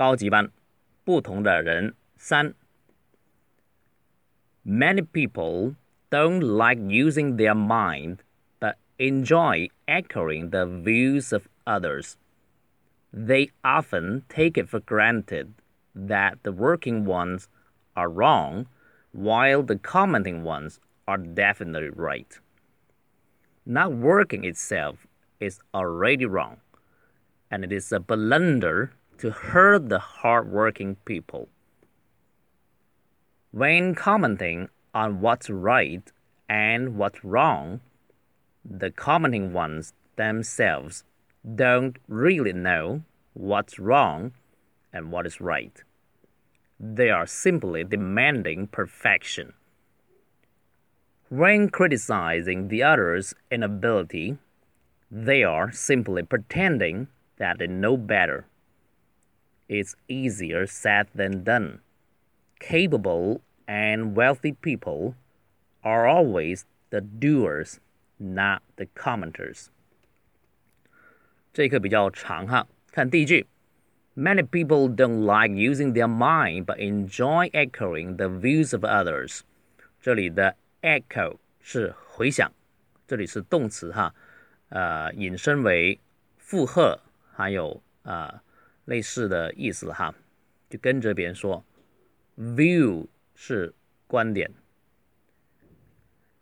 高级班，不同的人三。Many people don't like using their mind, but enjoy echoing the views of others. They often take it for granted that the working ones are wrong, while the commenting ones are definitely right. Not working itself is already wrong, and it is a blunder to hurt the hard-working people. When commenting on what's right and what's wrong, the commenting ones themselves don't really know what's wrong and what is right. They are simply demanding perfection. When criticizing the other's inability, they are simply pretending that they know better It's easier said than done. Capable and wealthy people are always the doers, not the commenters. 这一课比较长哈，看第一句。Many people don't like using their mind, but enjoy echoing the views of others. 这里的 echo 是回响，这里是动词哈，呃，引申为附和，还有啊 类似的意思哈，就跟着别人说。View 是观点。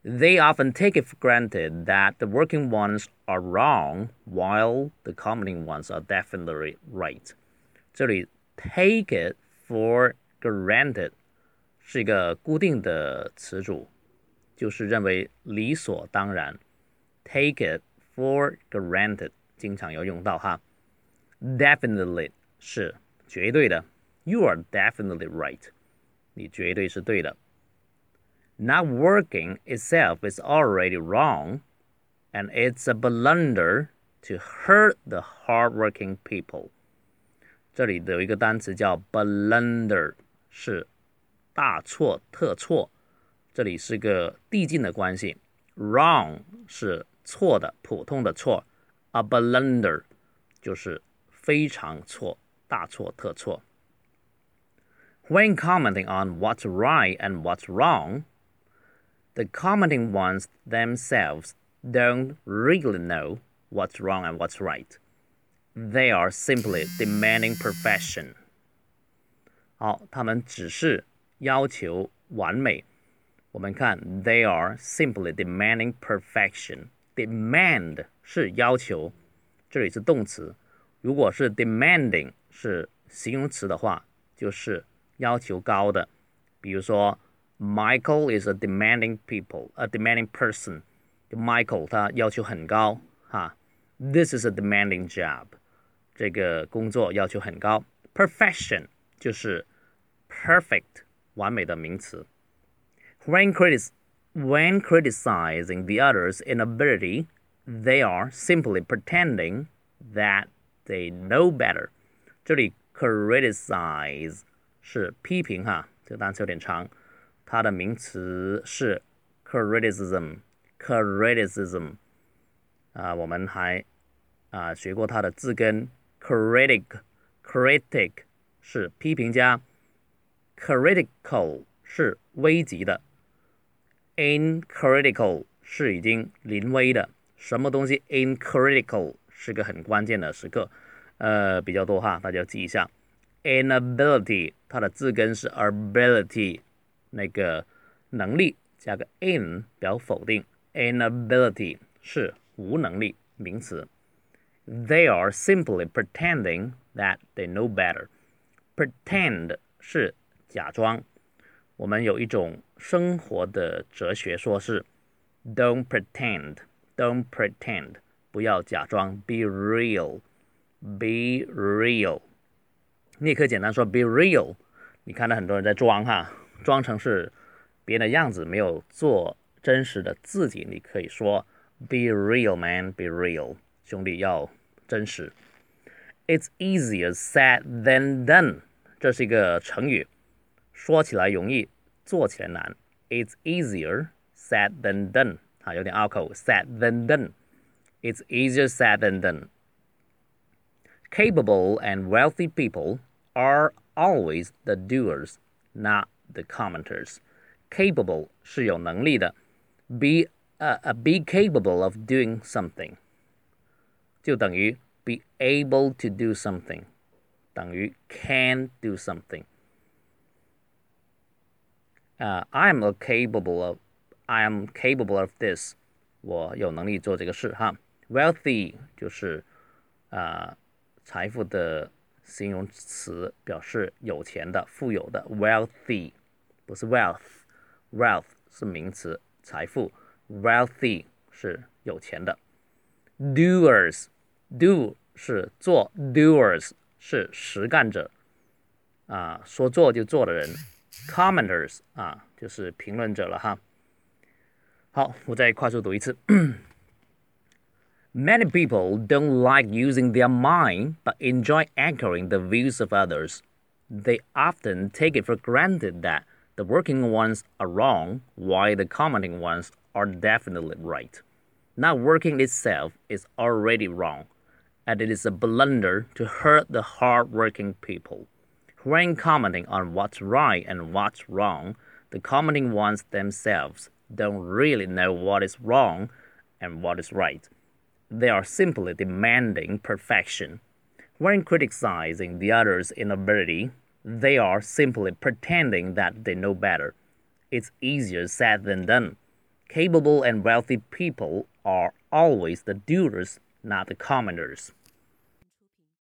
They often take it for granted that the working ones are wrong, while the commenting ones are definitely right. 这里 take it for granted 是一个固定的词组，就是认为理所当然。Take it for granted 经常要用到哈。 Definitely 是绝对的，You are definitely right，你绝对是对的。Not working itself is already wrong, and it's a blunder to hurt the hardworking people. 这里有一个单词叫 blunder，是大错特错。这里是个递进的关系，wrong 是错的、普通的错，a blunder 就是 非常错、大错特错。When commenting on what's right and what's wrong, the commenting ones themselves don't really know what's wrong and what's right. They are simply demanding perfection. 好，他们只是要求完美。我们看，they are simply demanding perfection. Demand 是要求，这里是动词。 如果是 demanding 是形容词的话，就是要求高的。比如说。Michael is a demanding people, a demanding person. Michael 他要求很高哈。This is a demanding job. 这个工作要求很高。Perfection 就是 perfect 完美的名词。When critic when criticizing the other's inability, they are simply pretending that they know better. 这里 criticize 是批评哈，这个单词有点长。它的名词是 criticism，criticism 啊，我们还啊学过它的字根 critic，critic 是批评家，critical 是危急的，incritical 是已经临危的。什么东西 incritical 是个很关键的时刻，呃，比较多哈，大家要记一下。inability 它的字根是 ability。那个能力加个 in 表否定，inability 是无能力名词。They are simply pretending that they know better. Pretend 是假装。我们有一种生活的哲学，说是 don't pretend, don't pretend，不要假装，be real, be real。你也可以简单说 be real。你看到很多人在装哈。装成是别人的样子，没有做真实的自己。你可以说 "Be real, man, be real，兄弟要真实。It's easier said than done，这是一个成语，说起来容易，做起来难。It's easier said than done，啊，有点拗口，said than done。 It's easier said than done. Capable and wealthy people are always the doers, not the commenters. Capable 是有能力的，be uh, uh, be capable of doing something 就等于 be able to do something 等于 can do something。啊、uh,，I am capable of I am capable of this，我有能力做这个事哈。 Wealthy 就是啊、财富的形容词，表示有钱的、富有的。Wealthy 不是 wealth，wealth 是名词，财富。Wealthy 是有钱的。Doers do 是做，doers 是实干者啊，说做就做的人。Commenters 啊，就是评论者了哈。好，我再快速读一次。Many people don't like using their mind but enjoy echoing the views of others. They often take it for granted that the working ones are wrong while the commenting ones are definitely right. Not working itself is already wrong, and it is a blunder to hurt the hard-working people. When commenting on what's right and what's wrong, the commenting ones themselves don't really know what is wrong and what is right. They are simply demanding perfection. When criticizing the other's inability, they are simply pretending that they know better. It's easier said than done. Capable and wealthy people are always the doers, not the commenters.